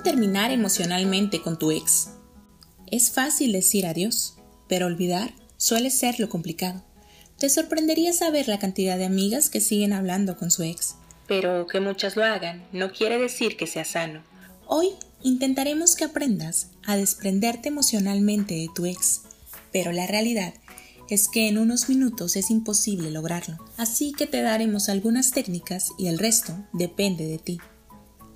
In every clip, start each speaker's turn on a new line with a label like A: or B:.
A: ¿Cómo terminar emocionalmente con tu ex? Es fácil decir adiós, pero olvidar suele ser lo complicado. Te sorprendería saber la cantidad de amigas que siguen hablando con su ex. Pero que muchas lo hagan no quiere decir que sea sano. Hoy intentaremos que aprendas a desprenderte emocionalmente de tu ex, pero la realidad es que en unos minutos es imposible lograrlo, así que te daremos algunas técnicas y el resto depende de ti.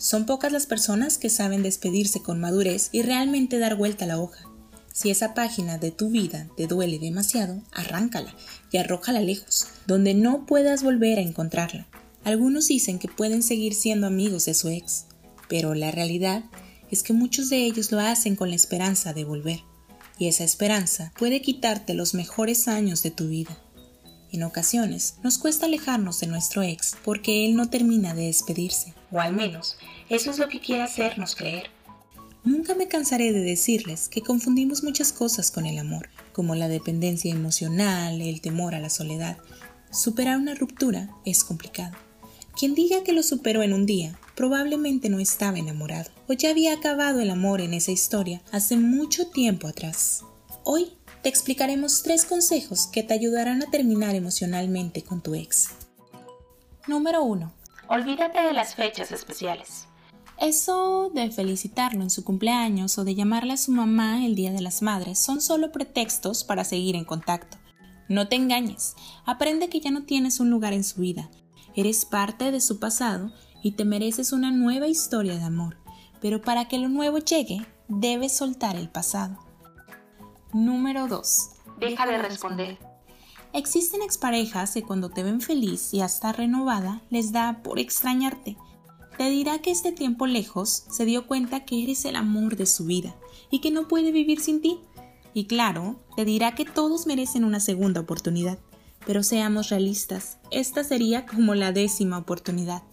A: Son pocas las personas que saben despedirse con madurez y realmente dar vuelta a la hoja. Si esa página de tu vida te duele demasiado, arráncala y arrójala lejos, donde no puedas volver a encontrarla. Algunos dicen que pueden seguir siendo amigos de su ex, pero la realidad es que muchos de ellos lo hacen con la esperanza de volver, y esa esperanza puede quitarte los mejores años de tu vida. En ocasiones nos cuesta alejarnos de nuestro ex porque él no termina de despedirse, o al menos eso es lo que quiere hacernos creer. Nunca me cansaré de decirles que confundimos muchas cosas con el amor, como la dependencia emocional, el temor a la soledad. Superar una ruptura es complicado. Quien diga que lo superó en un día probablemente no estaba enamorado o ya había acabado el amor en esa historia hace mucho tiempo atrás. Hoy te explicaremos tres consejos que te ayudarán a terminar emocionalmente con tu ex. Número 1. Olvídate de las fechas especiales. Eso de felicitarlo en su cumpleaños o de llamarle a su mamá el Día de las Madres son solo pretextos para seguir en contacto. No te engañes, aprende que ya no tienes un lugar en su vida, eres parte de su pasado y te mereces una nueva historia de amor, pero para que lo nuevo llegue, debes soltar el pasado. Número 2. Deja de responder. Existen exparejas que cuando te ven feliz y hasta renovada les da por extrañarte. Te dirá que este tiempo lejos se dio cuenta que eres el amor de su vida y que no puede vivir sin ti. Y claro, te dirá que todos merecen una segunda oportunidad. Pero seamos realistas, esta sería como la décima oportunidad.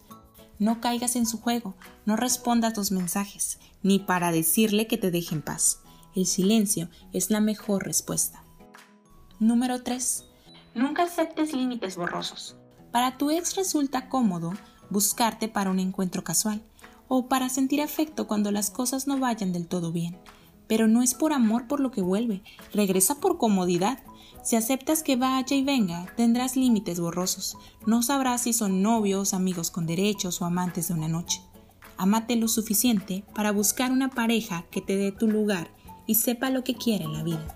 A: No caigas en su juego, no respondas tus mensajes, ni para decirle que te deje en paz. El silencio es la mejor respuesta. Número 3. Nunca aceptes límites borrosos. Para tu ex resulta cómodo buscarte para un encuentro casual o para sentir afecto cuando las cosas no vayan del todo bien. Pero no es por amor por lo que vuelve, regresa por comodidad. Si aceptas que vaya y venga, tendrás límites borrosos. No sabrás si son novios, amigos con derechos o amantes de una noche. Amate lo suficiente para buscar una pareja que te dé tu lugar y sepa lo que quiere en la vida.